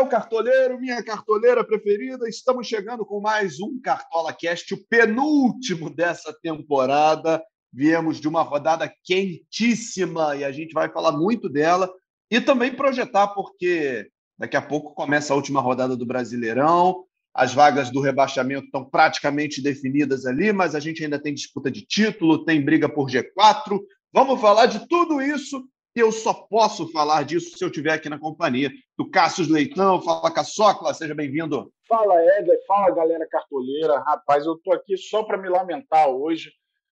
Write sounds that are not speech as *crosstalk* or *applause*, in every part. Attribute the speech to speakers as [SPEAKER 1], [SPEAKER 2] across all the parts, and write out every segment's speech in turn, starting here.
[SPEAKER 1] Meu cartoleiro, minha cartoleira preferida, estamos chegando com mais um Cartola Cast, o penúltimo dessa temporada. Viemos de uma rodada quentíssima e a gente vai falar muito dela e também projetar, porque daqui a pouco começa a última rodada do Brasileirão. As vagas do rebaixamento estão praticamente definidas ali, mas a gente ainda tem disputa de título, tem briga por G4. Vamos falar de tudo isso eu só posso falar disso se eu estiver aqui na companhia do Cássio Leitão. Fala, Caçocla, seja bem-vindo.
[SPEAKER 2] Fala, Éder. Fala, galera cartoleira. Rapaz, eu estou aqui só para me lamentar hoje.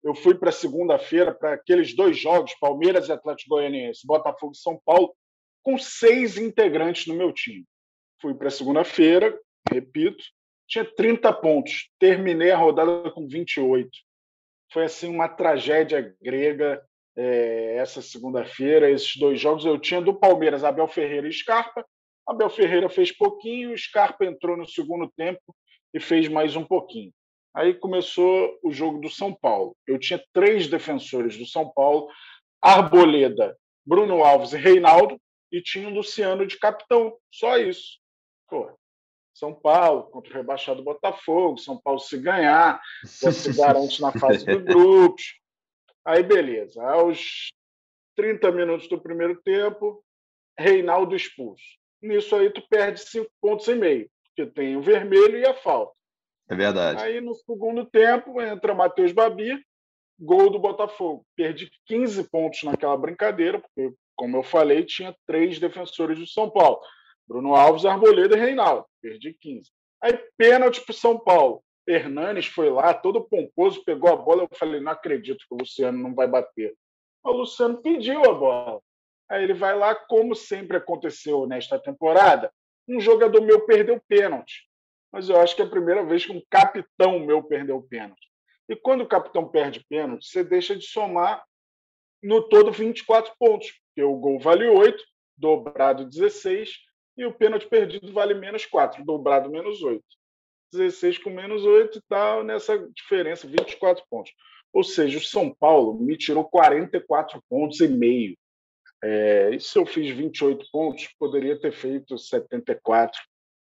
[SPEAKER 2] Eu fui para segunda-feira para aqueles dois jogos, Palmeiras e Atlético Goianiense, Botafogo e São Paulo, com seis integrantes no meu time. Fui para segunda-feira, repito, tinha 30 pontos. Terminei a rodada com 28. Foi assim uma tragédia grega é, essa segunda-feira. Esses dois jogos eu tinha do Palmeiras, Abel Ferreira e Scarpa. Abel Ferreira fez pouquinho, Scarpa entrou no segundo tempo e fez mais um pouquinho. Aí começou o jogo do São Paulo. Eu tinha três defensores do São Paulo: Arboleda, Bruno Alves e Reinaldo, e tinha o Luciano de capitão. Só isso. Pô, são Paulo contra o rebaixado Botafogo, São Paulo se ganhar, já se garante na fase de *laughs* grupos. Aí, beleza. Aos 30 minutos do primeiro tempo, Reinaldo expulso. Nisso aí, tu perde cinco pontos e meio, porque tem o vermelho e a falta.
[SPEAKER 1] É verdade.
[SPEAKER 2] Aí, no segundo tempo, entra Matheus Babi, gol do Botafogo. Perdi 15 pontos naquela brincadeira, porque, como eu falei, tinha três defensores do São Paulo. Bruno Alves, Arboleda e Reinaldo. Perdi 15. Aí, pênalti para o São Paulo. Hernanes foi lá, todo pomposo, pegou a bola. Eu falei: não acredito que o Luciano não vai bater. O Luciano pediu a bola. Aí ele vai lá, como sempre aconteceu nesta temporada, um jogador meu perdeu pênalti. Mas eu acho que é a primeira vez que um capitão meu perdeu pênalti. E quando o capitão perde pênalti, você deixa de somar no todo 24 pontos, porque o gol vale 8, dobrado 16, e o pênalti perdido vale menos 4, dobrado menos 8. 16 com menos 8 está nessa diferença, 24 pontos. Ou seja, o São Paulo me tirou 44 pontos e meio. É, e se eu fiz 28 pontos, poderia ter feito 74.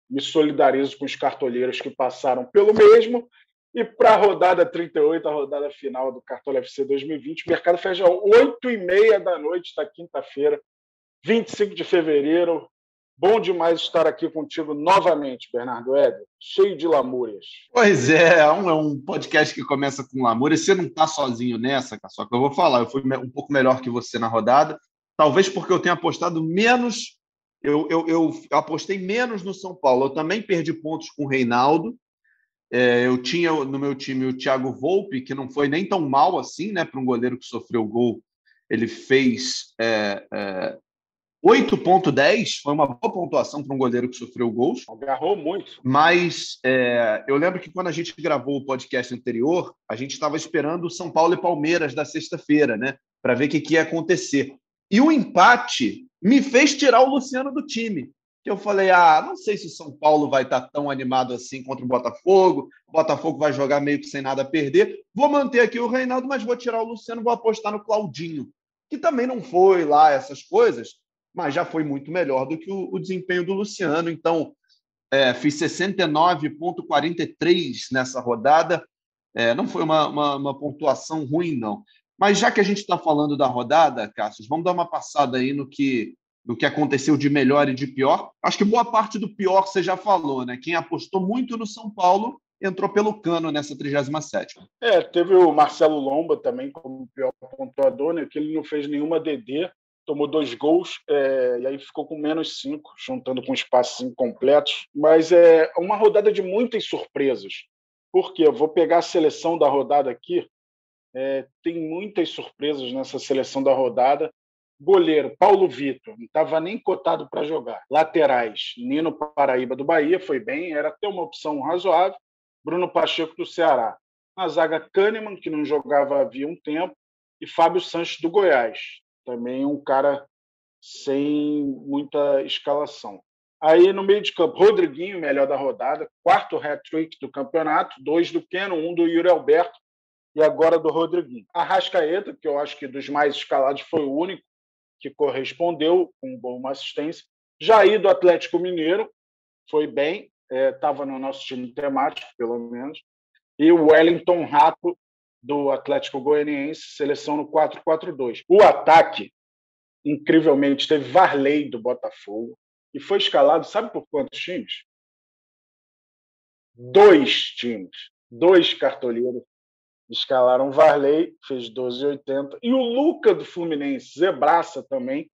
[SPEAKER 2] Me solidarizo com os cartolheiros que passaram pelo mesmo. E para a rodada 38, a rodada final do Cartola FC 2020, o mercado fecha às 8h30 da noite da quinta-feira, 25 de fevereiro. Bom demais estar aqui contigo novamente, Bernardo Éder, cheio de lamúrias.
[SPEAKER 1] Pois é, é um, é um podcast que começa com lamúrias. Você não está sozinho nessa, só que eu vou falar. Eu fui um pouco melhor que você na rodada, talvez porque eu tenha apostado menos. Eu, eu, eu apostei menos no São Paulo. Eu também perdi pontos com o Reinaldo. É, eu tinha no meu time o Thiago Volpe, que não foi nem tão mal assim, né, para um goleiro que sofreu gol. Ele fez é, é, 8,10 foi uma boa pontuação para um goleiro que sofreu gols.
[SPEAKER 2] Agarrou muito.
[SPEAKER 1] Mas é, eu lembro que quando a gente gravou o podcast anterior, a gente estava esperando o São Paulo e Palmeiras da sexta-feira, né? Para ver o que, que ia acontecer. E o empate me fez tirar o Luciano do time. Que eu falei, ah, não sei se o São Paulo vai estar tá tão animado assim contra o Botafogo. O Botafogo vai jogar meio que sem nada a perder. Vou manter aqui o Reinaldo, mas vou tirar o Luciano, vou apostar no Claudinho, que também não foi lá essas coisas mas já foi muito melhor do que o, o desempenho do Luciano. Então, é, fiz 69,43 nessa rodada. É, não foi uma, uma, uma, pontuação ruim, não. Mas já que a gente está falando da rodada, Cássio, vamos dar uma passada aí no que, no que aconteceu de melhor e de pior. Acho que boa parte do pior você já falou, né? Quem apostou muito no São Paulo entrou pelo cano nessa 37
[SPEAKER 2] É, teve o Marcelo Lomba também como pior pontuador, né? Que ele não fez nenhuma DD tomou dois gols é, e aí ficou com menos cinco, juntando com espaços incompletos. Mas é uma rodada de muitas surpresas. Porque eu vou pegar a seleção da rodada aqui. É, tem muitas surpresas nessa seleção da rodada. Goleiro, Paulo Vitor, não estava nem cotado para jogar. Laterais, Nino Paraíba do Bahia, foi bem, era até uma opção razoável. Bruno Pacheco do Ceará. Na zaga, Kahneman, que não jogava havia um tempo, e Fábio Sanches do Goiás também um cara sem muita escalação. Aí no meio de campo, Rodriguinho, melhor da rodada, quarto hat-trick do campeonato, dois do Keno, um do Yuri Alberto e agora do Rodriguinho. Arrascaeta, que eu acho que dos mais escalados foi o único que correspondeu com uma assistência, Jair do Atlético Mineiro foi bem, estava é, no nosso time temático, pelo menos. E o Wellington Rato do Atlético Goianiense, seleção no 4-4-2. O ataque, incrivelmente, teve Varley do Botafogo e foi escalado, sabe por quantos times? Dois times, dois cartoleiros escalaram Varley, fez 12,80. E o Luca do Fluminense, Zebraça também,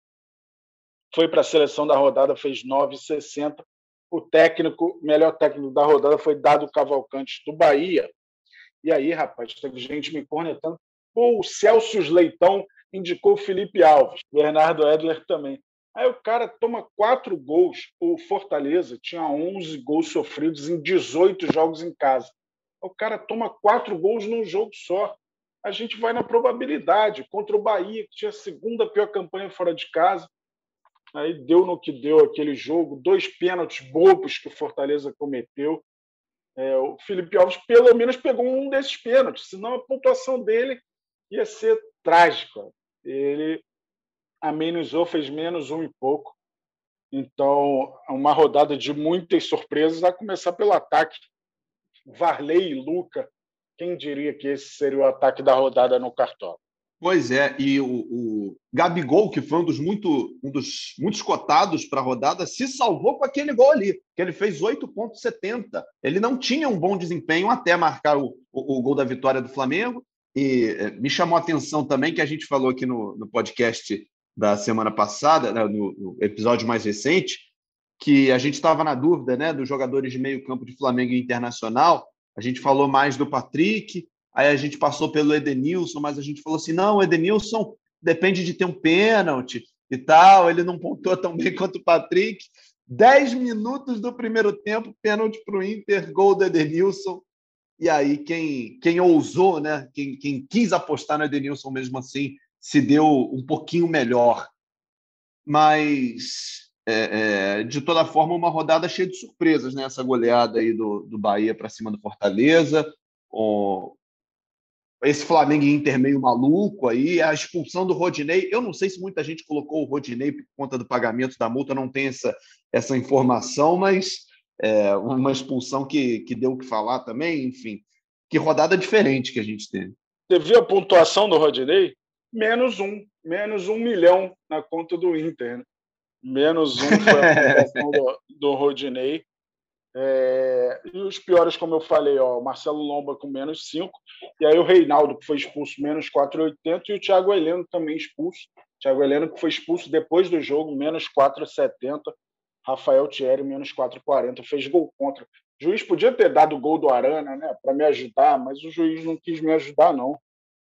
[SPEAKER 2] foi para a seleção da rodada, fez 9,60. O técnico, melhor técnico da rodada foi Dado Cavalcante do Bahia. E aí, rapaz, teve gente me cornetando. Pô, o Celso Leitão indicou Felipe Alves, Bernardo Edler também. Aí o cara toma quatro gols. O Fortaleza tinha 11 gols sofridos em 18 jogos em casa. O cara toma quatro gols num jogo só. A gente vai na probabilidade. Contra o Bahia, que tinha a segunda pior campanha fora de casa. Aí deu no que deu aquele jogo. Dois pênaltis bobos que o Fortaleza cometeu. É, o Felipe Alves, pelo menos, pegou um desses pênaltis, senão a pontuação dele ia ser trágica. Ele amenizou, fez menos um e pouco. Então, uma rodada de muitas surpresas, a começar pelo ataque. Varley e Luca, quem diria que esse seria o ataque da rodada no Cartola?
[SPEAKER 1] Pois é, e o, o, Gabigol, que foi um dos, muito, um dos muitos cotados para a rodada, se salvou com aquele gol ali, que ele fez 8,70. Ele não tinha um bom desempenho até marcar o, o, o, gol da vitória do Flamengo. E é, me chamou a atenção também que a gente falou aqui no, no podcast da semana passada, né, no, no episódio mais recente, que a gente estava na dúvida né, dos jogadores de meio campo de Flamengo e Internacional. A gente falou mais do Patrick, Aí a gente passou pelo Edenilson, mas a gente falou assim: não, o Edenilson depende de ter um pênalti e tal, ele não pontuou tão bem *laughs* quanto o Patrick. Dez minutos do primeiro tempo, pênalti para o Inter, gol do Edenilson. E aí, quem, quem ousou, né? Quem, quem quis apostar no Edenilson mesmo assim, se deu um pouquinho melhor. Mas, é, é, de toda forma, uma rodada cheia de surpresas, né? Essa goleada aí do, do Bahia para cima do Fortaleza. Esse Flamengo Inter meio maluco aí, a expulsão do Rodinei. Eu não sei se muita gente colocou o Rodinei por conta do pagamento da multa, não tem essa, essa informação, mas é, uma expulsão que, que deu o que falar também, enfim. Que rodada diferente que a gente teve.
[SPEAKER 2] Teve a pontuação do Rodinei? Menos um. Menos um milhão na conta do Inter. Né? Menos um foi a *laughs* pontuação do, do Rodinei. É, e os piores, como eu falei, ó, o Marcelo Lomba com menos 5, e aí o Reinaldo, que foi expulso, menos 4,80, e o Thiago Heleno também expulso. Thiago Heleno, que foi expulso depois do jogo, menos 4,70. Rafael Thierry, menos 4,40. Fez gol contra. O juiz podia ter dado o gol do Arana, né, para me ajudar, mas o juiz não quis me ajudar, não.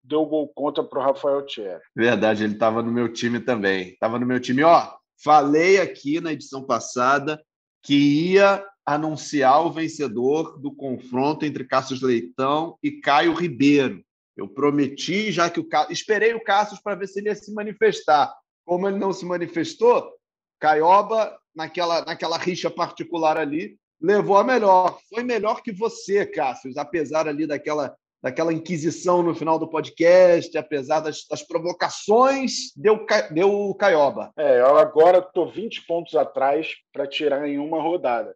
[SPEAKER 2] Deu gol contra para o Rafael Thierry.
[SPEAKER 1] Verdade, ele estava no meu time também. Estava no meu time. Ó, falei aqui na edição passada que ia anunciar o vencedor do confronto entre Cassius Leitão e Caio Ribeiro. Eu prometi, já que o esperei o Cassius para ver se ele ia se manifestar. Como ele não se manifestou, Caioba, naquela, naquela rixa particular ali, levou a melhor. Foi melhor que você, Cassius, apesar ali daquela, daquela inquisição no final do podcast, apesar das, das provocações, deu, deu Caioba.
[SPEAKER 2] É, eu agora estou 20 pontos atrás para tirar em uma rodada.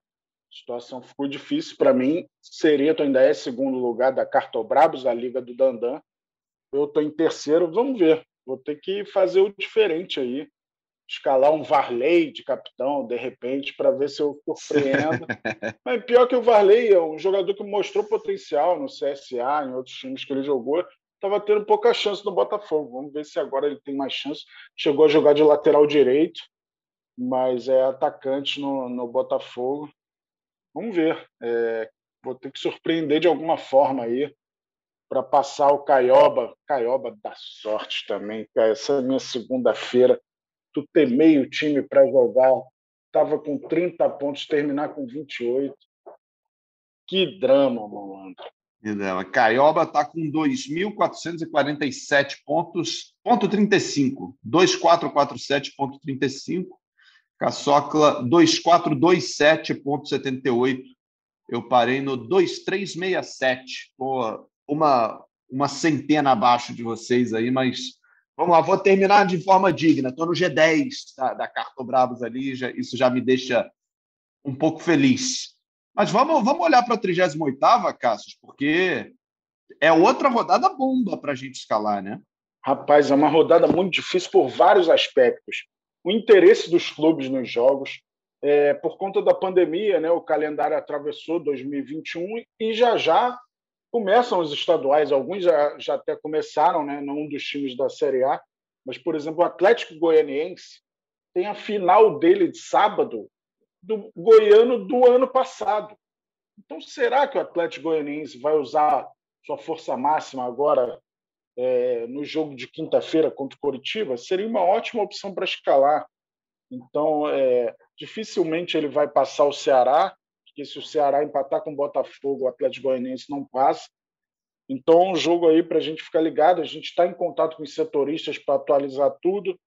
[SPEAKER 2] A situação ficou difícil para mim. Sereto ainda é segundo lugar da Cartobrabos, a Liga do Dandan. Eu estou em terceiro, vamos ver. Vou ter que fazer o diferente aí. Escalar um Varley de capitão, de repente, para ver se eu surpreendo. *laughs* Mas pior que o Varley é um jogador que mostrou potencial no CSA, em outros times que ele jogou. Estava tendo pouca chance no Botafogo. Vamos ver se agora ele tem mais chance. Chegou a jogar de lateral direito, mas é atacante no, no Botafogo. Vamos ver. É, vou ter que surpreender de alguma forma aí para passar o Caioba. Caioba dá sorte também. Essa é minha segunda-feira. Tu ter meio time para jogar. Estava com 30 pontos, terminar com 28. Que drama, malandro.
[SPEAKER 1] Que drama. Caioba está com 2.447 pontos, ponto 35. 2.447.35. Caçocla 2427,78. Eu parei no 2367. Pô, uma, uma centena abaixo de vocês aí, mas Vamos lá, vou terminar de forma digna. Estou no G10 da, da Cartobravos ali, já, isso já me deixa um pouco feliz. Mas vamos, vamos olhar para a 38 Cassius, porque é outra rodada bomba para a gente escalar, né?
[SPEAKER 2] Rapaz, é uma rodada muito difícil por vários aspectos. O interesse dos clubes nos jogos, é, por conta da pandemia, né, o calendário atravessou 2021 e já já começam os estaduais. Alguns já, já até começaram, né, num dos times da Série A. Mas, por exemplo, o Atlético Goianiense tem a final dele de sábado do Goiano do ano passado. Então, será que o Atlético Goianiense vai usar sua força máxima agora é, no jogo de quinta-feira contra o Coritiba? Seria uma ótima opção para escalar. Então, é, dificilmente ele vai passar o Ceará, porque se o Ceará empatar com o Botafogo, o Atlético Goianiense não passa. Então, um jogo aí para a gente ficar ligado. A gente está em contato com os setoristas para atualizar tudo.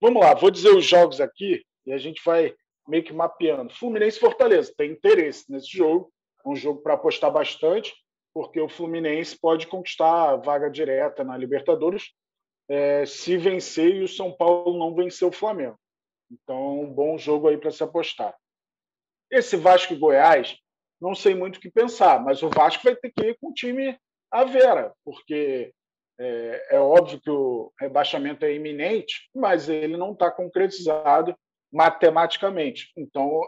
[SPEAKER 2] Vamos lá, vou dizer os jogos aqui e a gente vai meio que mapeando. Fluminense e Fortaleza tem interesse nesse jogo, é um jogo para apostar bastante, porque o Fluminense pode conquistar a vaga direta na Libertadores é, se vencer e o São Paulo não vencer o Flamengo. Então, um bom jogo aí para se apostar. Esse Vasco e Goiás, não sei muito o que pensar, mas o Vasco vai ter que ir com o time à vera, porque é, é óbvio que o rebaixamento é iminente, mas ele não está concretizado matematicamente. Então,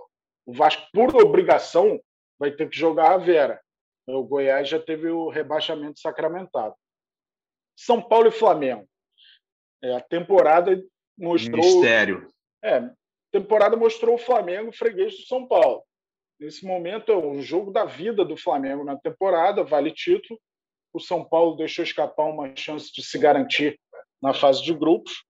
[SPEAKER 2] o Vasco, por obrigação, vai ter que jogar a Vera. O Goiás já teve o rebaixamento sacramentado. São Paulo e Flamengo. É, a temporada mostrou.
[SPEAKER 1] Mistério.
[SPEAKER 2] É, a temporada mostrou o Flamengo freguês do São Paulo. Nesse momento é o jogo da vida do Flamengo na temporada, vale título. O São Paulo deixou escapar uma chance de se garantir na fase de grupos.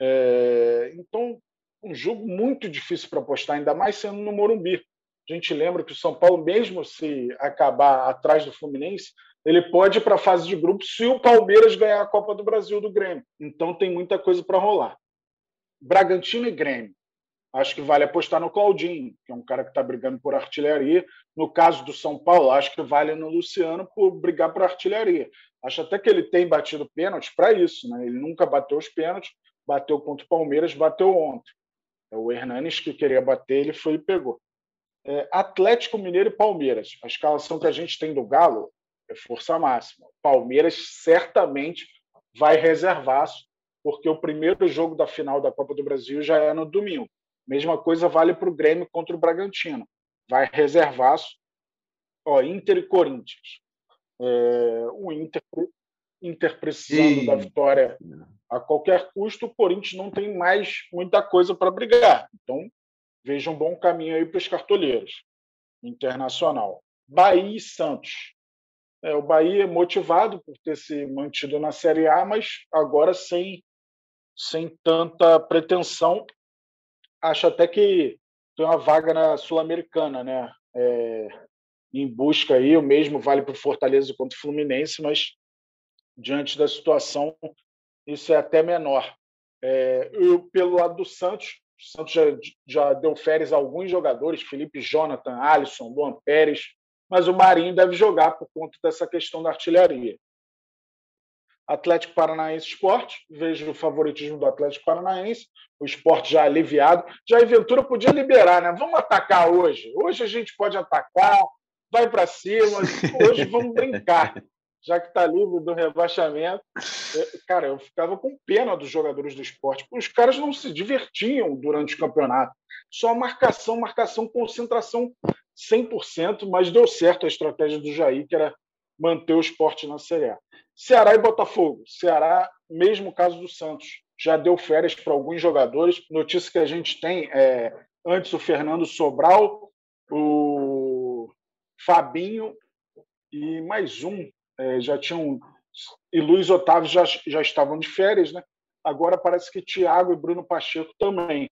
[SPEAKER 2] É, então, um jogo muito difícil para apostar, ainda mais sendo no Morumbi. A gente lembra que o São Paulo, mesmo se acabar atrás do Fluminense, ele pode ir para a fase de grupos se o Palmeiras ganhar a Copa do Brasil do Grêmio. Então tem muita coisa para rolar. Bragantino e Grêmio. Acho que vale apostar no Claudinho, que é um cara que está brigando por artilharia. No caso do São Paulo, acho que vale no Luciano por brigar por artilharia. Acho até que ele tem batido pênalti para isso. Né? Ele nunca bateu os pênaltis, bateu contra o Palmeiras, bateu ontem. É o Hernanes que queria bater, ele foi e pegou. É, Atlético Mineiro e Palmeiras. A escalação que a gente tem do Galo é força máxima. Palmeiras certamente vai reservar, porque o primeiro jogo da final da Copa do Brasil já é no domingo. Mesma coisa vale para o Grêmio contra o Bragantino. Vai reservar ó, Inter e Corinthians. É, o Inter, Inter precisando da vitória a qualquer custo, o Corinthians não tem mais muita coisa para brigar. Então, veja um bom caminho aí para os cartoleiros. Internacional. Bahia e Santos. É, o Bahia é motivado por ter se mantido na Série A, mas agora sem, sem tanta pretensão. Acho até que tem uma vaga na Sul-Americana, né? É, em busca aí, o mesmo vale para o Fortaleza contra o Fluminense, mas diante da situação isso é até menor. É, eu, pelo lado do Santos, o Santos já, já deu férias a alguns jogadores, Felipe Jonathan, Alisson, Luan Pérez, mas o Marinho deve jogar por conta dessa questão da artilharia. Atlético Paranaense Esporte, vejo o favoritismo do Atlético Paranaense, o esporte já aliviado. Já a Ventura podia liberar, né? Vamos atacar hoje. Hoje a gente pode atacar, vai para cima, hoje vamos brincar *laughs* já que está livre do rebaixamento. Cara, eu ficava com pena dos jogadores do esporte. Os caras não se divertiam durante o campeonato. Só marcação, marcação, concentração 100%, mas deu certo a estratégia do Jair, que era manter o esporte na Série A. Ceará e Botafogo. Ceará, mesmo caso do Santos, já deu férias para alguns jogadores. Notícia que a gente tem é antes o Fernando Sobral, o Fabinho e mais um é, já tinham. E Luiz Otávio já, já estavam de férias, né? Agora parece que Thiago e Bruno Pacheco também.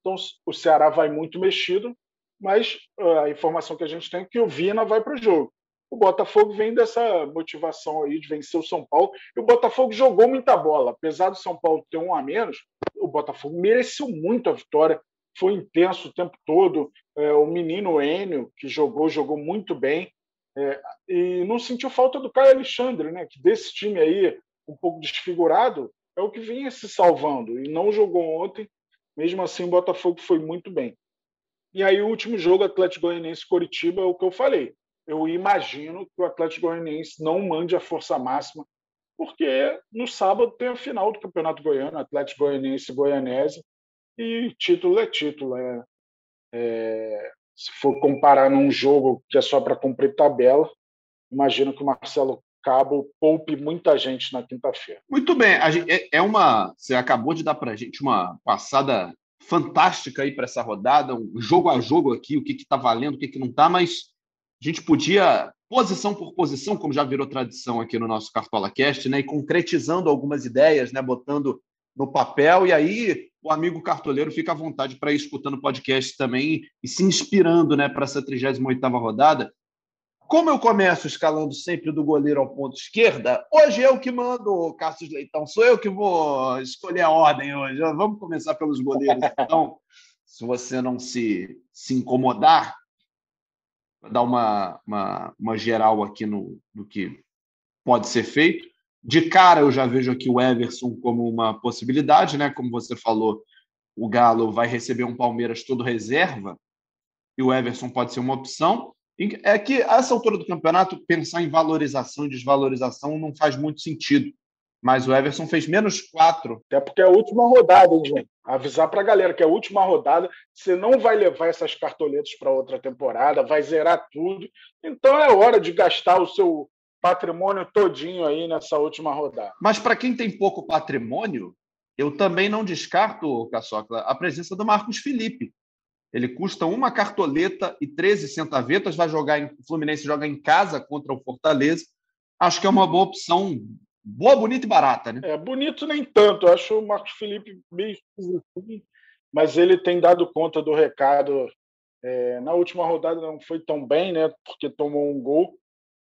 [SPEAKER 2] Então o Ceará vai muito mexido, mas a informação que a gente tem é que o Vina vai para o jogo. O Botafogo vem dessa motivação aí de vencer o São Paulo. E o Botafogo jogou muita bola. Apesar do São Paulo ter um a menos, o Botafogo mereceu muito a vitória. Foi intenso o tempo todo. É, o menino Enio, que jogou, jogou muito bem. É, e não sentiu falta do Caio Alexandre, né? Que desse time aí um pouco desfigurado é o que vinha se salvando e não jogou ontem. Mesmo assim, o Botafogo foi muito bem. E aí, o último jogo, Atlético Goianiense Coritiba, é o que eu falei. Eu imagino que o Atlético Goianiense não mande a força máxima, porque no sábado tem a final do Campeonato Goiano, Atlético Goianiense e Goianese, e título é título. É, é, se for comparar num jogo que é só para cumprir tabela, imagino que o Marcelo Cabo poupe muita gente na quinta-feira.
[SPEAKER 1] Muito bem, gente, é, é uma. Você acabou de dar para a gente uma passada fantástica aí para essa rodada, um jogo a jogo aqui, o que está valendo, o que, que não está, mas a gente podia, posição por posição, como já virou tradição aqui no nosso Cartola Cast, né, e concretizando algumas ideias, né, botando no papel, e aí o amigo cartoleiro fica à vontade para ir escutando o podcast também e se inspirando né, para essa 38ª rodada. Como eu começo escalando sempre do goleiro ao ponto esquerda, hoje eu que mando, Cassius Leitão, sou eu que vou escolher a ordem hoje. Vamos começar pelos goleiros, *laughs* então, se você não se, se incomodar, dar uma, uma, uma geral aqui no, no que pode ser feito. De cara, eu já vejo aqui o Everson como uma possibilidade, né? Como você falou, o Galo vai receber um Palmeiras todo reserva e o Everson pode ser uma opção. É que, a essa altura do campeonato, pensar em valorização e desvalorização não faz muito sentido. Mas o Everson fez menos quatro.
[SPEAKER 2] Até porque é a última rodada, hein, gente? Avisar para a galera que é a última rodada. Você não vai levar essas cartoletas para outra temporada, vai zerar tudo. Então é hora de gastar o seu patrimônio todinho aí nessa última rodada.
[SPEAKER 1] Mas para quem tem pouco patrimônio, eu também não descarto, Caçocla, a presença do Marcos Felipe. Ele custa uma cartoleta e 13 centavetas, vai jogar em, o Fluminense joga em casa contra o Fortaleza. Acho que é uma boa opção, boa, bonita e barata, né?
[SPEAKER 2] É, bonito nem tanto. Eu acho o Marcos Felipe meio mas ele tem dado conta do recado. É, na última rodada não foi tão bem, né? Porque tomou um gol,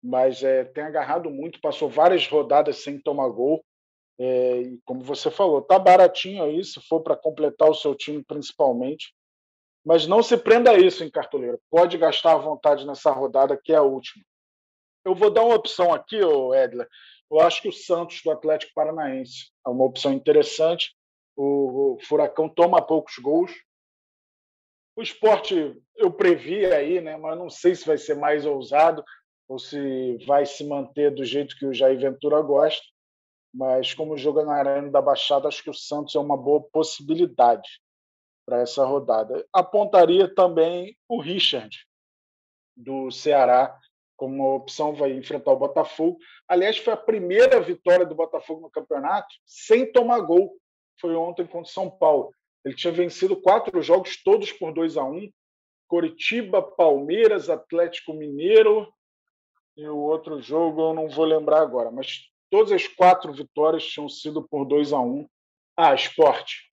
[SPEAKER 2] mas é, tem agarrado muito, passou várias rodadas sem tomar gol. É, e como você falou, tá baratinho aí, se for para completar o seu time principalmente. Mas não se prenda a isso em cartoleiro. Pode gastar à vontade nessa rodada, que é a última. Eu vou dar uma opção aqui, Edler. Eu acho que o Santos do Atlético Paranaense é uma opção interessante. O, Furacão toma poucos gols. O esporte eu previ aí, né? mas não sei se vai ser mais ousado ou se vai se manter do jeito que o Jair Ventura gosta. Mas como joga na Arena da Baixada, acho que o Santos é uma boa possibilidade para essa rodada. Apontaria também o Richard, do Ceará, como uma opção, vai enfrentar o Botafogo. Aliás, foi a primeira vitória do Botafogo no campeonato sem tomar gol. Foi ontem contra o São Paulo. Ele tinha vencido quatro jogos, todos por 2 a 1 um. Coritiba, Palmeiras, Atlético Mineiro e o outro jogo eu não vou lembrar agora, mas todas as quatro vitórias tinham sido por 2 a 1 um. Ah, esporte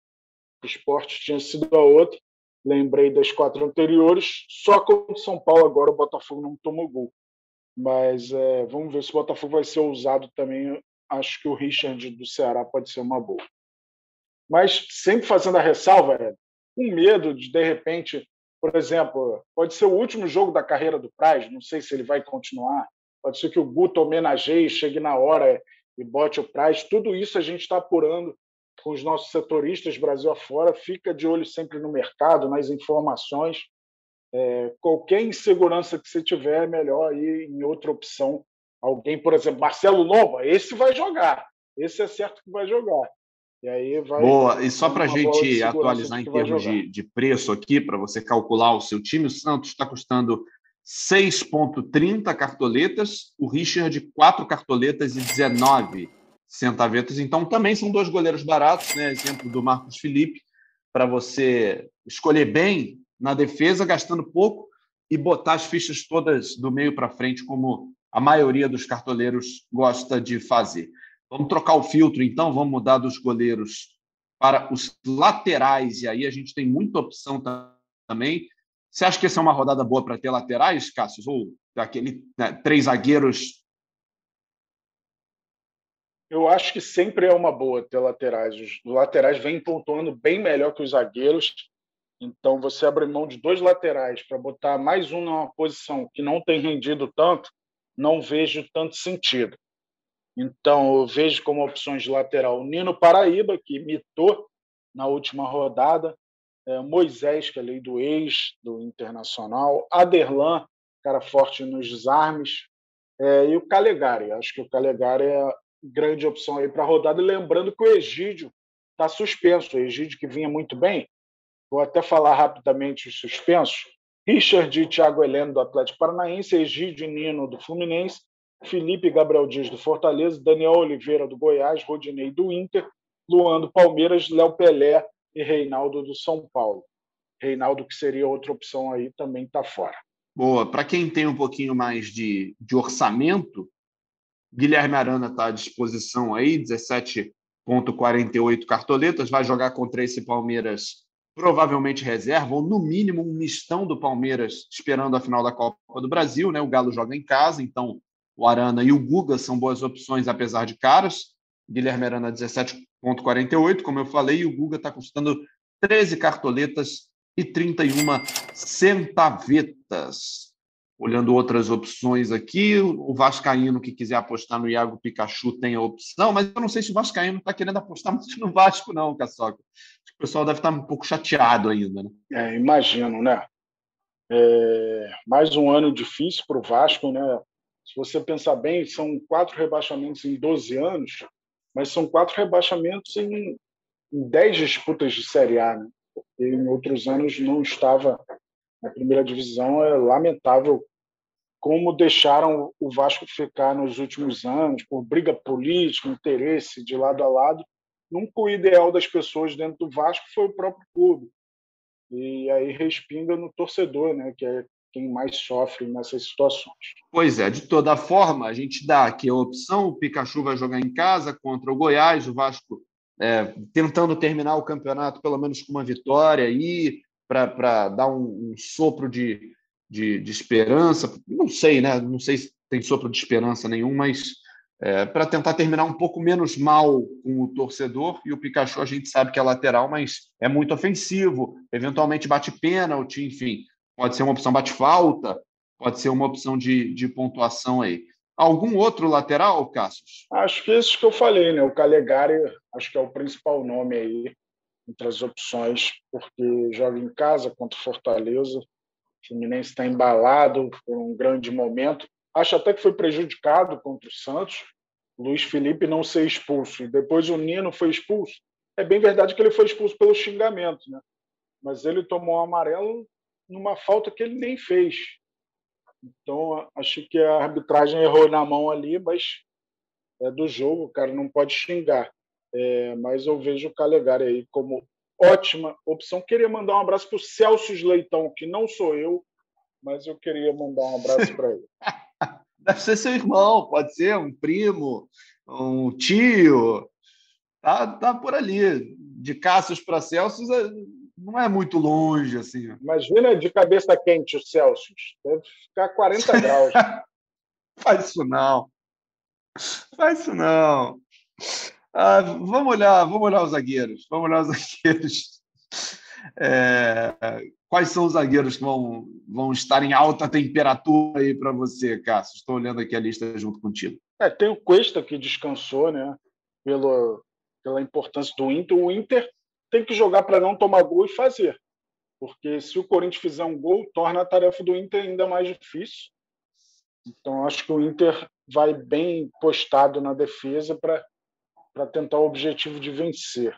[SPEAKER 2] esporte tinha sido a outra. Lembrei das quatro anteriores. Só contra o São Paulo agora o Botafogo não tomou gol. Mas é, vamos ver se o Botafogo vai ser ousado também. Acho que o Richard do Ceará pode ser uma boa. Mas sempre fazendo a ressalva, é, com medo de, de repente, por exemplo, pode ser o último jogo da carreira do Praz, não sei se ele vai continuar. Pode ser que o Guto homenageie, chegue na hora e bote o Praz. Tudo isso a gente está apurando com os nossos setoristas Brasil afora, fica de olho sempre no mercado, nas informações. É, qualquer insegurança que você tiver, é melhor ir em outra opção. Alguém, por exemplo, Marcelo Lomba, esse vai jogar. Esse é certo que vai jogar. E aí vai.
[SPEAKER 1] Boa, e só para a gente atualizar em termos de, de preço aqui, para você calcular o seu time, o Santos está custando 6,30 cartoletas, o Richard 4 cartoletas e 19 centavetas. Então, também são dois goleiros baratos, né? Exemplo do Marcos Felipe, para você escolher bem na defesa, gastando pouco e botar as fichas todas do meio para frente, como a maioria dos cartoleiros gosta de fazer. Vamos trocar o filtro, então, vamos mudar dos goleiros para os laterais, e aí a gente tem muita opção também. Você acha que essa é uma rodada boa para ter laterais, Cássio? Ou aquele né, três zagueiros
[SPEAKER 2] eu acho que sempre é uma boa ter laterais. Os laterais vêm pontuando bem melhor que os zagueiros. Então, você abre mão de dois laterais para botar mais um numa posição que não tem rendido tanto, não vejo tanto sentido. Então, eu vejo como opções de lateral o Nino Paraíba, que mitou na última rodada, Moisés, que é lei do ex do Internacional, Aderlan, cara forte nos desarmes, é, e o Calegari. Acho que o Calegari é a grande opção aí para a rodada. E lembrando que o Egídio está suspenso, o Egídio que vinha muito bem. Vou até falar rapidamente os suspensos. Richard e Thiago Heleno, do Atlético Paranaense, Egídio Nino, do Fluminense, Felipe Gabriel Dias, do Fortaleza, Daniel Oliveira, do Goiás, Rodinei, do Inter, Luan, do Palmeiras, Léo Pelé e Reinaldo, do São Paulo. Reinaldo, que seria outra opção aí, também está fora.
[SPEAKER 1] Boa. Para quem tem um pouquinho mais de, de orçamento, Guilherme Arana está à disposição aí, 17,48 cartoletas, vai jogar contra esse Palmeiras provavelmente reserva, ou no mínimo um mistão do Palmeiras esperando a final da Copa do Brasil. Né? O Galo joga em casa, então o Arana e o Guga são boas opções, apesar de caros. Guilherme Arana, 17,48, como eu falei, e o Guga está custando 13 cartoletas e 31 centavetas. Olhando outras opções aqui, o Vascaíno que quiser apostar no Iago Pikachu tem a opção, mas eu não sei se o Vascaíno está querendo apostar *laughs* muito no Vasco, não, Caçoca. O pessoal deve estar tá um pouco chateado ainda. Né?
[SPEAKER 2] É, imagino, né? É, mais um ano difícil para o Vasco, né? Se você pensar bem, são quatro rebaixamentos em 12 anos, mas são quatro rebaixamentos em, em 10 disputas de Série A, né? porque em outros anos não estava na primeira divisão. É lamentável como deixaram o Vasco ficar nos últimos anos, por briga política, interesse de lado a lado. Nunca o ideal das pessoas dentro do Vasco foi o próprio clube. E aí respinga no torcedor, né, que é quem mais sofre nessas situações.
[SPEAKER 1] Pois é, de toda forma, a gente dá aqui a opção: o Pikachu vai jogar em casa contra o Goiás, o Vasco é, tentando terminar o campeonato pelo menos com uma vitória aí, para dar um, um sopro de, de, de, esperança. Não sei, né? Não sei se tem sopro de esperança nenhum, mas é, para tentar terminar um pouco menos mal com o torcedor. E o Pikachu a gente sabe que é lateral, mas é muito ofensivo, eventualmente bate pênalti, enfim, pode ser uma opção bate falta, pode ser uma opção de, de pontuação aí. Algum outro lateral, Cassius?
[SPEAKER 2] Acho que esses que eu falei, né? O Calegari, acho que é o principal nome aí entre as opções, porque joga em casa contra o Fortaleza. O Fluminense está embalado por um grande momento. Acho até que foi prejudicado contra o Santos. Luiz Felipe não ser expulso. E depois o Nino foi expulso. É bem verdade que ele foi expulso pelo xingamento, né? Mas ele tomou um amarelo numa falta que ele nem fez. Então, acho que a arbitragem errou na mão ali, mas é do jogo, o cara não pode xingar. É, mas eu vejo o Calegari aí como ótima opção. Queria mandar um abraço para o Celso Leitão, que não sou eu, mas eu queria mandar um abraço para ele. *laughs*
[SPEAKER 1] Deve ser seu irmão, pode ser um primo, um tio. Tá, tá por ali. De Cassius para Celso, não é muito longe, assim.
[SPEAKER 2] Imagina de cabeça quente o Celsius. Deve ficar 40 *laughs* graus.
[SPEAKER 1] Faz isso não. Faz isso não. Ah, vamos olhar, vamos olhar os zagueiros. Vamos olhar os *laughs* zagueiros. É, quais são os zagueiros que vão, vão estar em alta temperatura aí para você, Cássio? Estou olhando aqui a lista junto contigo.
[SPEAKER 2] É, tem o Cuesta que descansou, né? Pelo, pela importância do Inter. O Inter tem que jogar para não tomar gol e fazer. Porque se o Corinthians fizer um gol, torna a tarefa do Inter ainda mais difícil. Então, acho que o Inter vai bem postado na defesa para tentar o objetivo de vencer.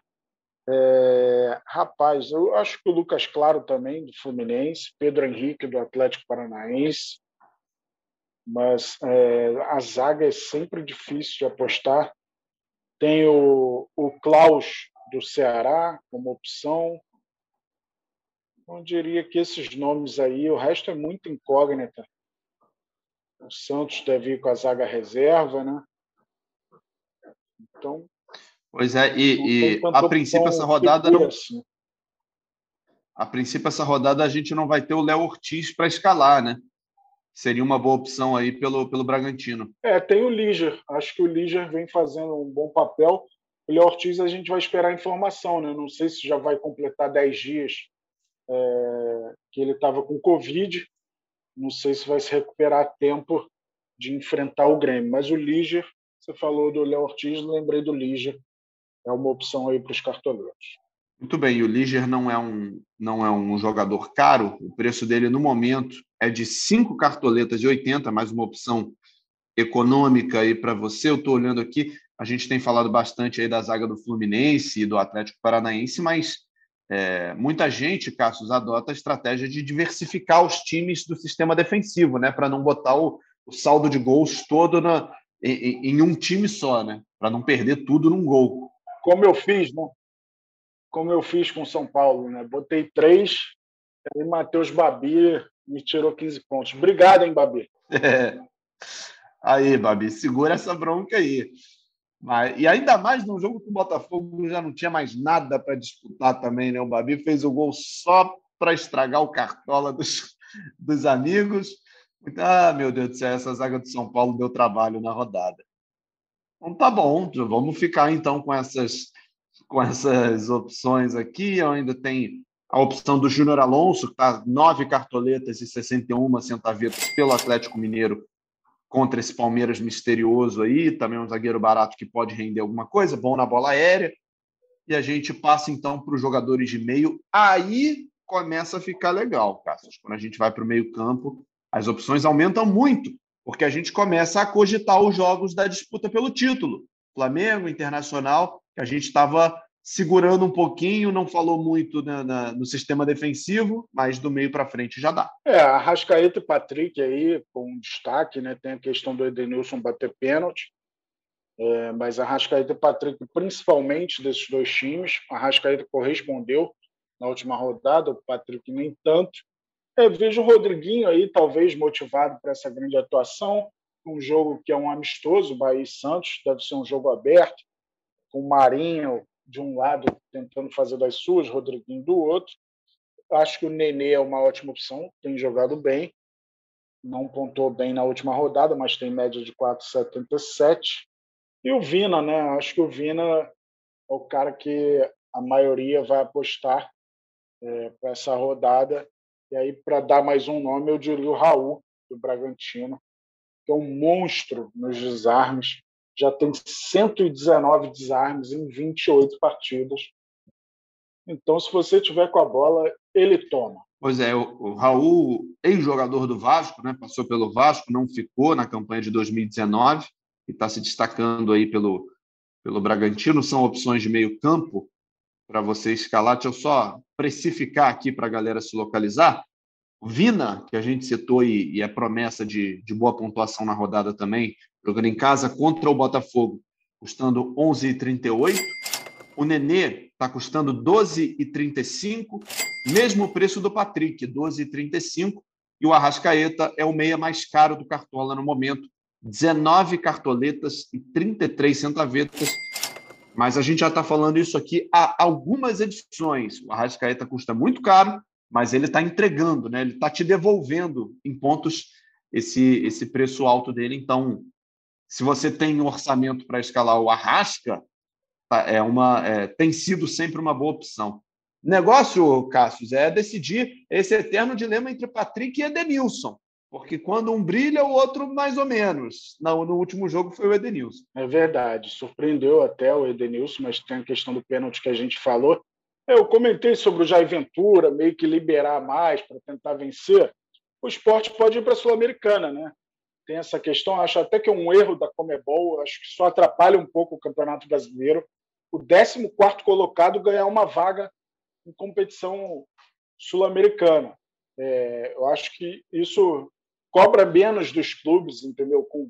[SPEAKER 2] É, rapaz, eu acho que o Lucas Claro também, do Fluminense, Pedro Henrique, do Atlético Paranaense, mas é, a zaga é sempre difícil de apostar. Tem o, o Klaus, do Ceará como opção. Eu diria que esses nomes aí, o resto é muito incógnita. O Santos deve ir com a zaga reserva, né? Então.
[SPEAKER 1] Pois é, e, e a princípio essa rodada não. Assim. A princípio, essa rodada a gente não vai ter o Léo Ortiz para escalar, né? Seria uma boa opção aí pelo, pelo Bragantino.
[SPEAKER 2] É, tem o Liger. Acho que o Liger vem fazendo um bom papel. O Léo Ortiz a gente vai esperar informação, né? Não sei se já vai completar 10 dias é, que ele estava com Covid. Não sei se vai se recuperar a tempo de enfrentar o Grêmio. Mas o Liger Você falou do Léo Ortiz, lembrei do Liger. É uma opção aí para os cartoleiros.
[SPEAKER 1] Muito bem, o Liger não é um não é um jogador caro. O preço dele no momento é de cinco cartoletas de 80, mais uma opção econômica aí para você. Eu estou olhando aqui, a gente tem falado bastante aí da zaga do Fluminense e do Atlético Paranaense, mas é, muita gente, Cassius, adota a estratégia de diversificar os times do sistema defensivo, né? Para não botar o, o, saldo de gols todo na, em, em um time só, né? Para não perder tudo num gol.
[SPEAKER 2] Como eu fiz, né? Como eu fiz com São Paulo, né? Botei três, aí Matheus Babi me tirou 15 pontos. Obrigado, hein, Babi? *laughs*
[SPEAKER 1] É. Aí, Babi, segura essa bronca aí. Mas, e ainda mais num jogo que o Botafogo já não tinha mais nada para disputar também, né? O Babi fez o gol só para estragar o cartola dos, *laughs* dos amigos. Ah, meu Deus do céu, essa zaga do São Paulo deu trabalho na rodada. Então tá bom, vamos ficar então com essas, com essas opções aqui. Eu ainda tenho a opção do Júnior Alonso, que está nove cartoletas e 61 centavetas pelo Atlético Mineiro contra esse Palmeiras misterioso aí, também um zagueiro barato que pode render alguma coisa, bom na bola aérea. E a gente passa então para os jogadores de meio. Aí começa a ficar legal, Cassius. Quando a gente vai para o meio-campo, as opções aumentam muito, porque a gente começa a cogitar os jogos da disputa pelo título. Flamengo, Internacional, que a gente estava segurando um pouquinho, não falou muito na, na, no sistema defensivo, mas do meio para frente já dá.
[SPEAKER 2] É, a Rascaeta e Patrick aí com destaque, né? Tem a questão do Edenilson bater pênalti, é, mas Rascaeta e Patrick, principalmente desses dois times, a Rascaeta correspondeu na última rodada, o Patrick nem tanto. É, vejo o Rodriguinho aí, talvez motivado para essa grande atuação, um jogo que é um amistoso, Bahia e Santos, deve ser um jogo aberto, com o Marinho, de um lado tentando fazer das suas, Rodriguinho do outro. Acho que o Nenê é uma ótima opção, tem jogado bem. Não pontuou bem na última rodada, mas tem média de 4,77. E o Vina, né? Acho que o Vina é o cara que a maioria vai apostar é, para essa rodada. E aí, para dar mais um nome, eu diria o Raul, do Bragantino, que é um monstro nos desarmes já tem 119 desarmes em 28 partidas. Então, se você tiver com a bola, ele toma.
[SPEAKER 1] Pois é, o, Raul, ex-jogador do Vasco, né, passou pelo Vasco, não ficou na campanha de 2019 e está se destacando aí pelo, pelo Bragantino. São opções de meio campo para você escalar. Deixa eu só precificar aqui para a galera se localizar. Vina, que a gente citou e, e é promessa de, de boa pontuação na rodada também, jogando em casa contra o Botafogo, custando 11,38. O Nenê está custando 12,35, mesmo preço do Patrick, 12,35. E o Arrascaeta é o meia mais caro do Cartola no momento, 19 cartoletas e 33 centavetas. Mas a gente já está falando isso aqui há algumas edições. O Arrascaeta custa muito caro, mas ele está entregando, né? ele está te devolvendo em pontos esse, esse preço alto dele. Então, se você tem um orçamento para escalar o Arrasca, tá, é uma, é, tem sido sempre uma boa opção. Negócio, Cássio, é decidir esse eterno dilema entre Patrick e Edenilson. Porque quando um brilha, o outro mais ou menos. No, no último jogo foi o Edenilson.
[SPEAKER 2] É verdade. Surpreendeu até o Edenilson, mas tem a questão do pênalti que a gente falou. Eu comentei sobre o Jair Ventura, meio que liberar mais para tentar vencer. O esporte pode ir para a Sul-Americana, né? tem essa questão. Acho até que é um erro da Comebol, acho que só atrapalha um pouco o Campeonato Brasileiro. O 14 colocado ganhar uma vaga em competição sul-americana. É, eu acho que isso cobra menos dos clubes, entendeu? Com,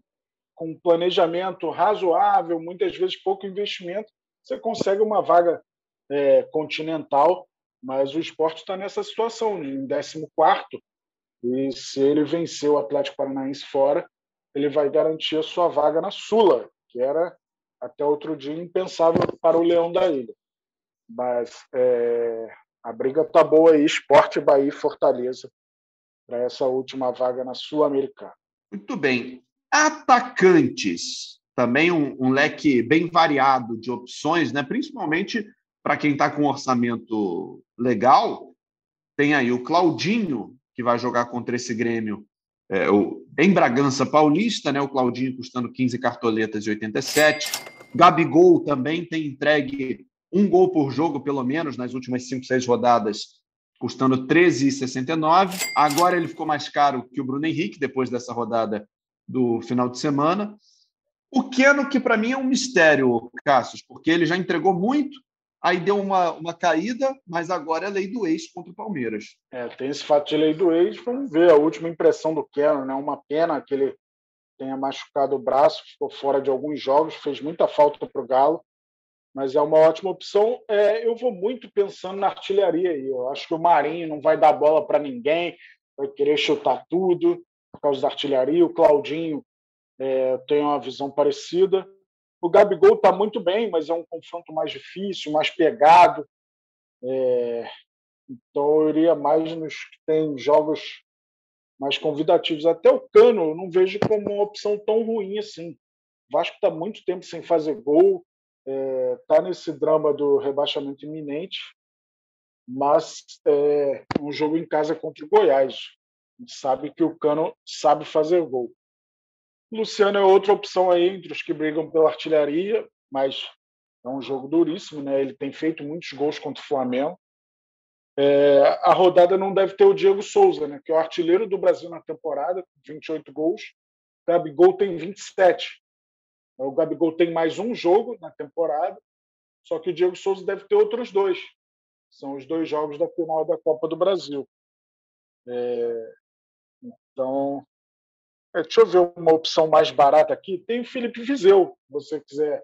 [SPEAKER 2] com um planejamento razoável, muitas vezes pouco investimento, você consegue uma vaga é, continental, mas o esporte está nessa situação, em 14 e se ele vencer o Atlético Paranaense fora, ele vai garantir a sua vaga na Sula, que era até outro dia impensável para o Leão da Ilha. Mas é, a briga tá boa aí, Esporte Bahia e Fortaleza, para essa última vaga na Sul-Americana.
[SPEAKER 1] Muito bem. Atacantes, também um, um, leque bem variado de opções, né? principalmente para quem está com um orçamento legal. Tem aí o Claudinho, que vai jogar contra esse Grêmio é, o, em Bragança Paulista, né, o Claudinho custando 15 cartoletas e 87. Gabigol também tem entregue um gol por jogo, pelo menos, nas últimas 5, 6 rodadas, custando 13,69. Agora ele ficou mais caro que o Bruno Henrique, depois dessa rodada do final de semana. O Keno, que para mim é um mistério, Cassius, porque ele já entregou muito, aí deu uma, uma caída, mas agora é lei do ex contra o Palmeiras.
[SPEAKER 2] É, tem esse fato de lei do ex, vamos ver a última impressão do Keno, né? Uma pena que ele tenha machucado o braço, ficou fora de alguns jogos, fez muita falta para o Galo, mas é uma ótima opção. É, eu vou muito pensando na artilharia aí. Eu acho que o Marinho não vai dar bola para ninguém, vai querer chutar tudo por causa da artilharia. O Claudinho é, tem uma visão parecida. O Gabigol está muito bem, mas é um confronto mais difícil, mais pegado. É, então eu iria mais nos que tem jogos mais convidativos. Até o Cano eu não vejo como uma opção tão ruim assim. O Vasco está muito tempo sem fazer gol, está é, tá nesse drama do rebaixamento iminente, mas é um jogo em casa contra o Goiás. A gente sabe que o Cano sabe fazer gol. Luciano é outra opção aí entre os que brigam pela artilharia, mas é um jogo duríssimo, né? Ele tem feito muitos gols contra o Flamengo. É, a rodada não deve ter o Diego Souza, né? Que é o artilheiro do Brasil na temporada, com 28 gols. O Gabigol tem 27. O Gabigol tem mais um jogo na temporada, só que o Diego Souza deve ter outros dois. São os dois jogos da final da Copa do Brasil. É, então, é, deixa eu ver uma opção mais barata aqui. Tem o Felipe Vizeu, se você quiser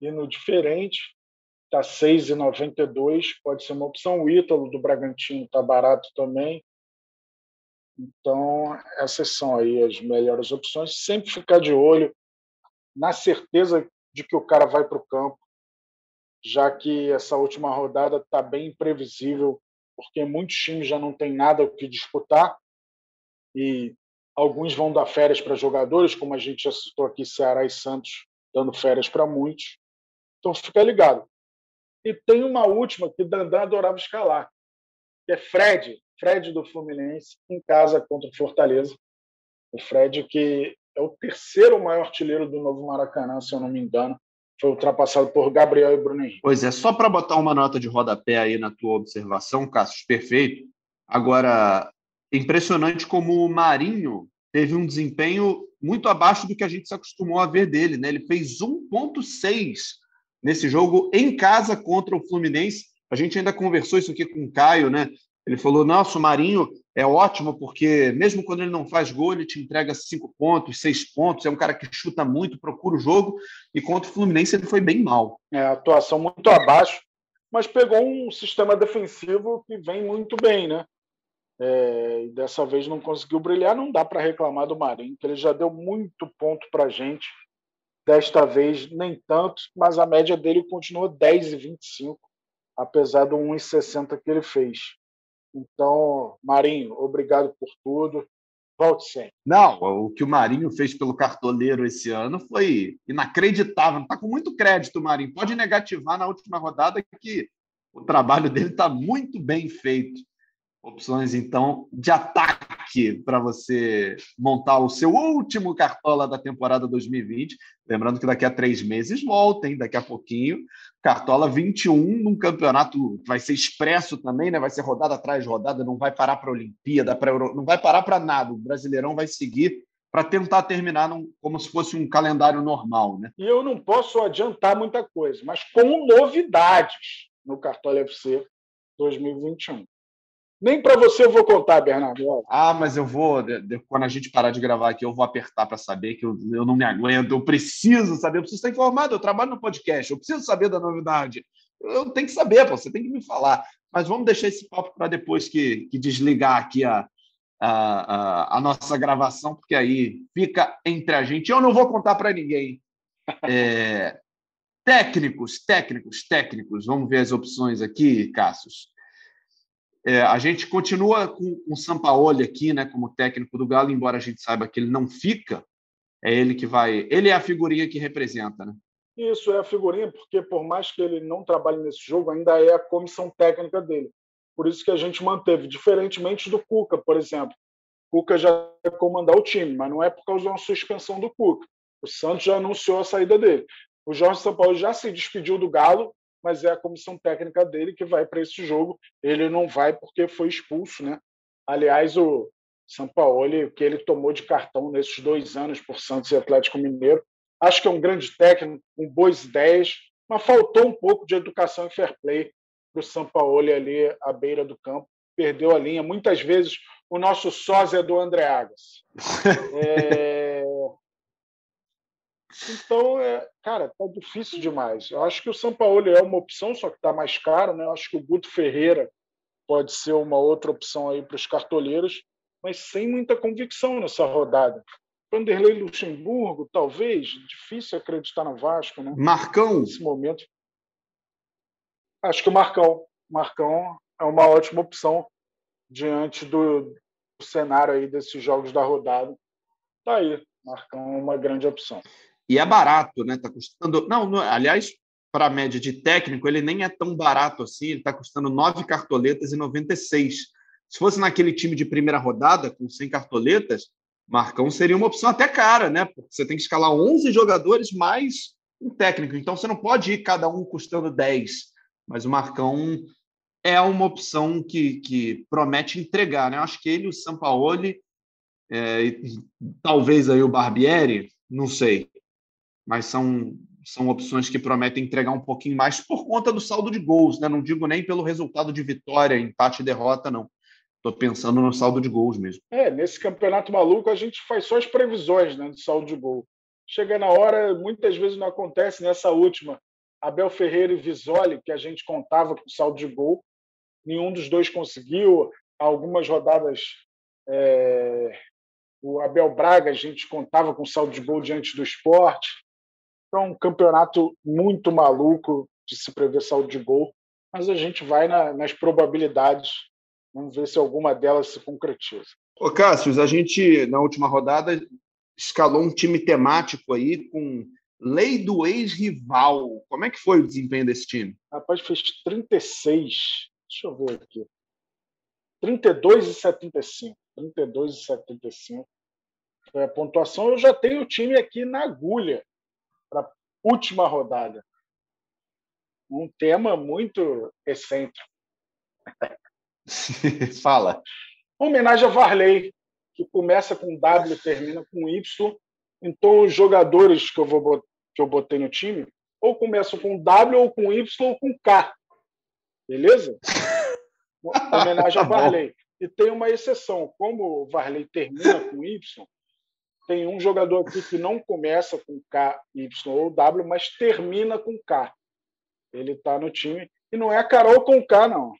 [SPEAKER 2] ir no diferente. Está 6,92, pode ser uma opção. O Ítalo do Bragantino está barato também. Então, essas são aí as melhores opções. Sempre ficar de olho, na certeza de que o cara vai para o campo, já que essa última rodada está bem imprevisível, porque muitos times já não têm nada o que disputar. E Alguns vão dar férias para jogadores, como a gente já citou aqui, Ceará e Santos dando férias para muitos. Então fica ligado. E tem uma última que Dandan adorava escalar, que é Fred, Fred do Fluminense, em casa contra o Fortaleza. O Fred, que é o terceiro maior artilheiro do novo Maracanã, se eu não me engano, foi ultrapassado por Gabriel e Bruno Henrique.
[SPEAKER 1] Pois é, só para botar uma nota de rodapé aí na tua observação, Cassius, perfeito. Agora, impressionante como o Marinho teve um desempenho muito abaixo do que a gente se acostumou a ver dele. Né? Ele fez 1,6 nesse jogo em casa contra o Fluminense. A gente ainda conversou isso aqui com o Caio, né? Ele falou: nossa, o Marinho é ótimo, porque mesmo quando ele não faz gol, ele te entrega cinco pontos, seis pontos. É um cara que chuta muito, procura o jogo. E contra o Fluminense ele foi bem mal.
[SPEAKER 2] É, atuação muito abaixo, mas pegou um sistema defensivo que vem muito bem, né? É, e dessa vez não conseguiu brilhar, não dá para reclamar do Marinho, que ele já deu muito ponto para a gente. Desta vez, nem tanto, mas a média dele continua 10,25, apesar do 1,60 que ele fez. Então, Marinho, obrigado por tudo. Volte sempre.
[SPEAKER 1] Não, o que o Marinho fez pelo cartoleiro esse ano foi inacreditável. Está com muito crédito, Marinho. Pode negativar na última rodada que o trabalho dele está muito bem feito opções então de ataque para você montar o seu último cartola da temporada 2020. Lembrando que daqui a três meses voltem, daqui a pouquinho. Cartola 21 num campeonato que vai ser expresso também, né? Vai ser rodada atrás de rodada, não vai parar para a Olimpíada, para Euro... não vai parar para nada. O Brasileirão vai seguir para tentar terminar num... como se fosse um calendário normal, né?
[SPEAKER 2] E eu não posso adiantar muita coisa, mas com novidades no Cartola FC 2021. Nem para você eu vou contar, Bernardo.
[SPEAKER 1] Ah, mas eu vou, de, de, quando a gente parar de gravar aqui, eu vou apertar para saber que eu, eu não me aguento, eu preciso saber, eu preciso estar informado, eu trabalho no podcast, eu preciso saber da novidade. Eu tenho que saber, pô, você tem que me falar. Mas vamos deixar esse papo para depois que, que desligar aqui a, a, a, a, nossa gravação, porque aí fica entre a gente. Eu não vou contar para ninguém. É, técnicos, técnicos, técnicos. Vamos ver as opções aqui, Cassius. É, a gente continua com o Sampaoli aqui, né, como técnico do Galo, embora a gente saiba que ele não fica, é ele que vai. Ele é a figurinha que representa, né?
[SPEAKER 2] Isso é a figurinha, porque por mais que ele não trabalhe nesse jogo, ainda é a comissão técnica dele. Por isso que a gente manteve, diferentemente do Cuca, por exemplo. Cuca já vai comandar o time, mas não é por causa de uma suspensão do Cuca. O Santos já anunciou a saída dele. O Jorge Sampaoli já se despediu do Galo, mas é a comissão técnica dele que vai para esse jogo. Ele não vai porque foi expulso, né? Aliás, o Sampaoli, o que ele tomou de cartão nesses dois anos por Santos e Atlético Mineiro, acho que é um grande técnico, com boas ideias, mas faltou um pouco de educação e fair play para o Sampaoli ali à beira do campo. Perdeu a linha. Muitas vezes o nosso sósia é do André Agas. *laughs* É... Então, é, cara, tá difícil demais. Eu acho que o São Paulo é uma opção, só que está mais caro, né? Eu acho que o Guto Ferreira pode ser uma outra opção aí para os cartoleiros, mas sem muita convicção nessa rodada. Vanderlei Luxemburgo, talvez, difícil acreditar no Vasco, né?
[SPEAKER 1] Marcão.
[SPEAKER 2] Nesse momento. Acho que o Marcão. Marcão é uma ótima opção diante do, do cenário aí desses jogos da rodada. Tá aí, Marcão é uma grande opção.
[SPEAKER 1] E é barato, né? Tá custando. Não, não aliás, para a média de técnico, ele nem é tão barato assim, ele está custando nove cartoletas e 96. Se fosse naquele time de primeira rodada, com 100 cartoletas, Marcão seria uma opção até cara, né? Porque você tem que escalar 11 jogadores mais um técnico. Então você não pode ir cada um custando 10. Mas o Marcão é uma opção que, que promete entregar, né? Eu acho que ele, o Sampaoli, é, talvez aí o Barbieri, não sei mas são, são opções que prometem entregar um pouquinho mais por conta do saldo de gols, né? Não digo nem pelo resultado de vitória, empate e derrota, não. Estou pensando no saldo de gols mesmo.
[SPEAKER 2] É, nesse campeonato maluco a gente faz só as previsões né, do saldo de gol. Chega na hora, muitas vezes não acontece nessa última. Abel Ferreira e Visoli, que a gente contava com saldo de gol, nenhum dos dois conseguiu. Algumas rodadas é... o Abel Braga, a gente contava com saldo de gol diante do esporte. Então, um campeonato muito maluco de se prever saldo de gol, mas a gente vai na, nas probabilidades. Vamos ver se alguma delas se concretiza.
[SPEAKER 1] Ô, Cássio, a gente, na última rodada, escalou um time temático aí com lei do ex-rival. Como é que foi o desempenho desse time?
[SPEAKER 2] Rapaz, fez 36. Deixa eu ver aqui. 32 e 75. 32 e 75. Foi a pontuação. Eu já tenho o time aqui na agulha para a última rodada. Um tema muito excêntrico. *laughs*
[SPEAKER 1] Fala.
[SPEAKER 2] Homenagem a Varley, que começa com W e termina com Y. Então, os jogadores que eu, vou, que eu botei no time, ou começam com W, ou com Y, ou com K. Beleza? *laughs* Homenagem a tá Varley. E tem uma exceção. Como o Varley termina com Y, tem um jogador aqui que não começa com K, Y ou W, mas termina com K. Ele está no time. E não é a Carol com K, não.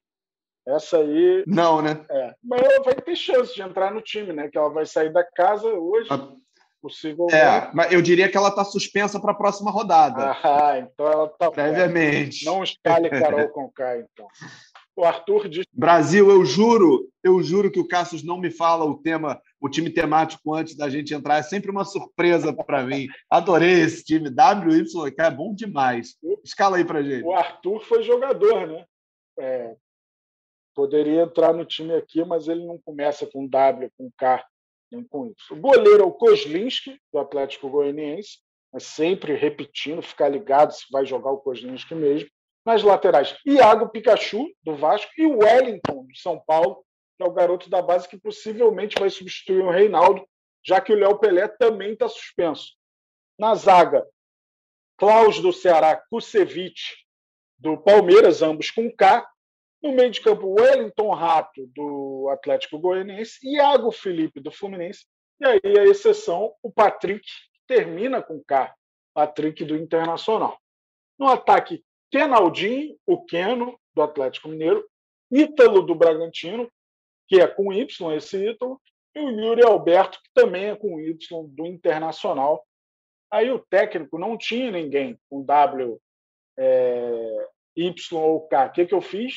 [SPEAKER 2] Essa aí.
[SPEAKER 1] Não, né?
[SPEAKER 2] É. Mas ela vai ter chance de entrar no time, né? Que ela vai sair da casa hoje. Ah, possivelmente.
[SPEAKER 1] É, mas eu diria que ela está suspensa para a próxima rodada.
[SPEAKER 2] Ah, então ela está.
[SPEAKER 1] Previamente.
[SPEAKER 2] Não escale Carol com K, então. *laughs* O Arthur diz.
[SPEAKER 1] Brasil, eu juro, eu juro que o Cassius não me fala o tema, o time temático antes da gente entrar. É sempre uma surpresa para mim. Adorei esse time. WYK é bom demais. Escala aí para gente.
[SPEAKER 2] O Arthur foi jogador, né? É, poderia entrar no time aqui, mas ele não começa com W, com K, nem com Y. O goleiro é o Kozlinski, do Atlético Goianiense, mas sempre repetindo, ficar ligado se vai jogar o Kozlinski mesmo. Nas laterais, Iago Pikachu, do Vasco, e o Wellington, do São Paulo, que é o garoto da base que possivelmente vai substituir o Reinaldo, já que o Léo Pelé também está suspenso. Na zaga, Klaus do Ceará, Kusevich do Palmeiras, ambos com K. No meio de campo, Wellington Rato, do Atlético Goianiense, Iago Felipe, do Fluminense. E aí, a exceção, o Patrick, que termina com K, Patrick do Internacional. No ataque, Kenaldinho, o Keno, do Atlético Mineiro, Ítalo do Bragantino, que é com Y esse Ítalo, e o Yuri Alberto, que também é com Y do Internacional. Aí o técnico não tinha ninguém com W, é, Y ou K. O que, que eu fiz?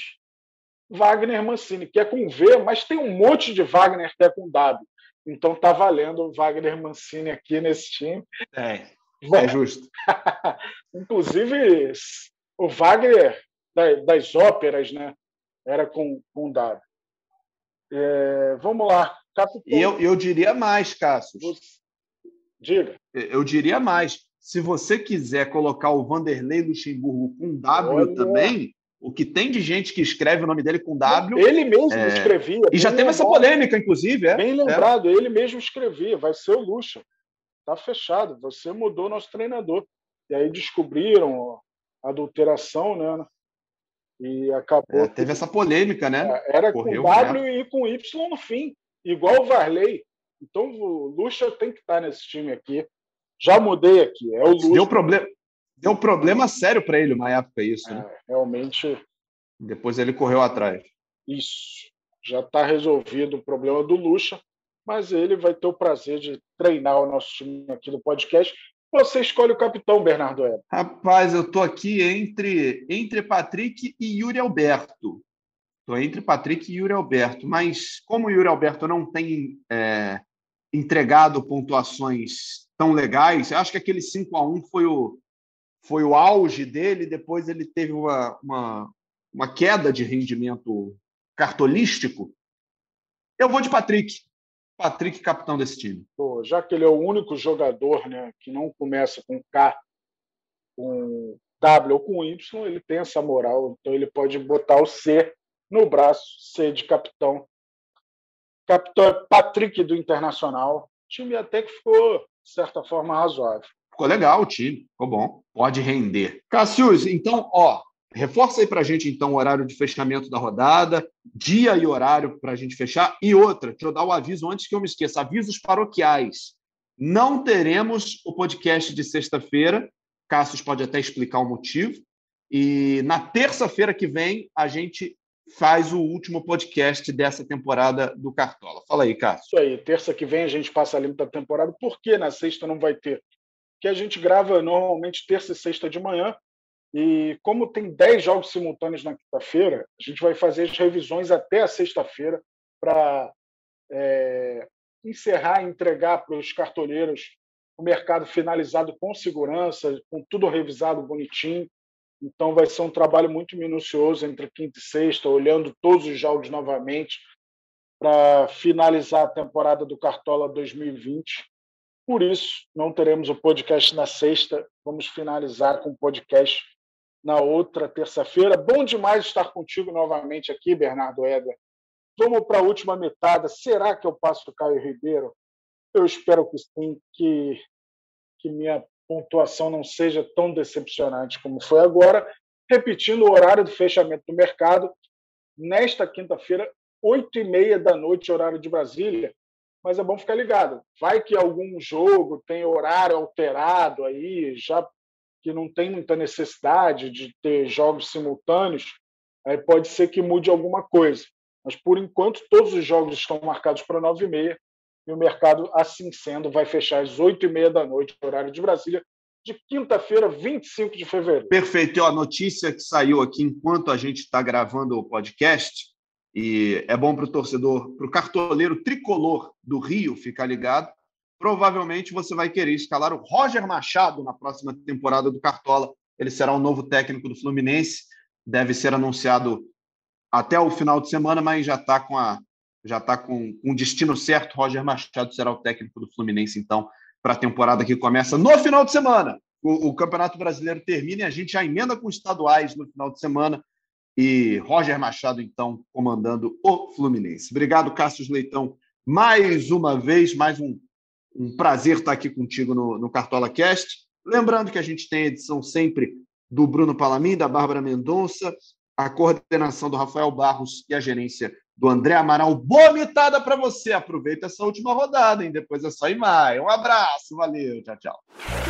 [SPEAKER 2] Wagner Mancini, que é com V, mas tem um monte de Wagner que é com W. Então tá valendo o Wagner Mancini aqui nesse time.
[SPEAKER 1] É, é justo. *laughs*
[SPEAKER 2] Inclusive, o Wagner das óperas, né? Era com, com W. É, vamos lá.
[SPEAKER 1] E eu, eu diria mais, Cássio.
[SPEAKER 2] Diga.
[SPEAKER 1] Eu diria mais. Se você quiser colocar o Vanderlei Luxemburgo com W Olha. também, o que tem de gente que escreve o nome dele com W.
[SPEAKER 2] Ele mesmo é... escrevia.
[SPEAKER 1] E já teve essa polêmica, inclusive. É?
[SPEAKER 2] Bem lembrado, é. ele mesmo escrevia. Vai ser o Luxa. Tá fechado. Você mudou nosso treinador. E aí descobriram adulteração, né? E acabou. É,
[SPEAKER 1] teve essa polêmica, né?
[SPEAKER 2] É, era Correu, com W né? e com Y no fim, igual o Varley. Então o Lucha tem que estar nesse time aqui. Já mudei aqui. É o Lucha.
[SPEAKER 1] Deu problema, deu problema sério para ele uma época isso. Né?
[SPEAKER 2] É, realmente.
[SPEAKER 1] Depois ele correu atrás.
[SPEAKER 2] Isso. Já está resolvido o problema do Lucha, mas ele vai ter o prazer de treinar o nosso time aqui do podcast você escolhe o capitão, Bernardo Web?
[SPEAKER 1] Rapaz, eu estou aqui entre, entre Patrick e Yuri Alberto. Estou entre Patrick e Yuri Alberto, mas como o Yuri Alberto não tem é, entregado pontuações tão legais, acho que aquele 5 a 1 foi o, foi o auge dele, depois ele teve uma, uma, uma queda de rendimento cartolístico. Eu vou de Patrick. Patrick, capitão desse time.
[SPEAKER 2] Pô, já que ele é o único jogador né, que não começa com K, com W ou com Y, ele tem essa moral. Então ele pode botar o C no braço, C de capitão. Capitão é Patrick do Internacional. O time até que ficou, de certa forma, razoável.
[SPEAKER 1] Ficou legal o time, ficou bom. Pode render. Cassius, então, ó, Reforça aí para a gente, então, o horário de fechamento da rodada, dia e horário para a gente fechar. E outra, deixa eu dar o aviso antes que eu me esqueça: avisos paroquiais. Não teremos o podcast de sexta-feira. Cassius pode até explicar o motivo. E na terça-feira que vem, a gente faz o último podcast dessa temporada do Cartola. Fala aí, Cássio.
[SPEAKER 2] Isso aí. Terça que vem a gente passa a limpo da temporada. Por que na sexta não vai ter? Porque a gente grava normalmente terça e sexta de manhã e como tem 10 jogos simultâneos na quinta-feira, a gente vai fazer as revisões até a sexta-feira para é, encerrar e entregar para os cartoleiros o mercado finalizado com segurança, com tudo revisado bonitinho. Então vai ser um trabalho muito minucioso entre quinta e sexta, olhando todos os jogos novamente para finalizar a temporada do Cartola 2020. Por isso, não teremos o podcast na sexta, vamos finalizar com o podcast na outra terça-feira. Bom demais estar contigo novamente aqui, Bernardo Edgar. Vamos para a última metade. Será que eu passo o Caio Ribeiro? Eu espero que sim, que, que minha pontuação não seja tão decepcionante como foi agora. Repetindo o horário do fechamento do mercado, nesta quinta-feira, oito e meia da noite, horário de Brasília. Mas é bom ficar ligado. Vai que algum jogo tem horário alterado aí, já que não tem muita necessidade de ter jogos simultâneos, aí pode ser que mude alguma coisa. Mas, por enquanto, todos os jogos estão marcados para 9h30 e o mercado, assim sendo, vai fechar às 8h30 da noite, horário de Brasília, de quinta-feira, 25 de fevereiro.
[SPEAKER 1] Perfeito. E, a notícia que saiu aqui enquanto a gente está gravando o podcast, e é bom para o torcedor, para o cartoleiro tricolor do Rio ficar ligado, provavelmente você vai querer escalar o Roger Machado na próxima temporada do Cartola. Ele será o novo técnico do Fluminense, deve ser anunciado até o final de semana, mas já está com a já está com, o destino certo. Roger Machado será o técnico do Fluminense, então, para a temporada que começa no final de semana. O, o, Campeonato Brasileiro termina e a gente já emenda com estaduais no final de semana. E Roger Machado, então, comandando o Fluminense. Obrigado, Cássio Leitão, mais uma vez, mais um um prazer estar aqui contigo no, no Cartola Cast. Lembrando que a gente tem a edição sempre do Bruno Palamin, da Bárbara Mendonça, a coordenação do Rafael Barros e a gerência do André Amaral. Boa mitada para você. Aproveita essa última rodada, hein? Depois é só em maio. Um abraço, valeu, tchau, tchau.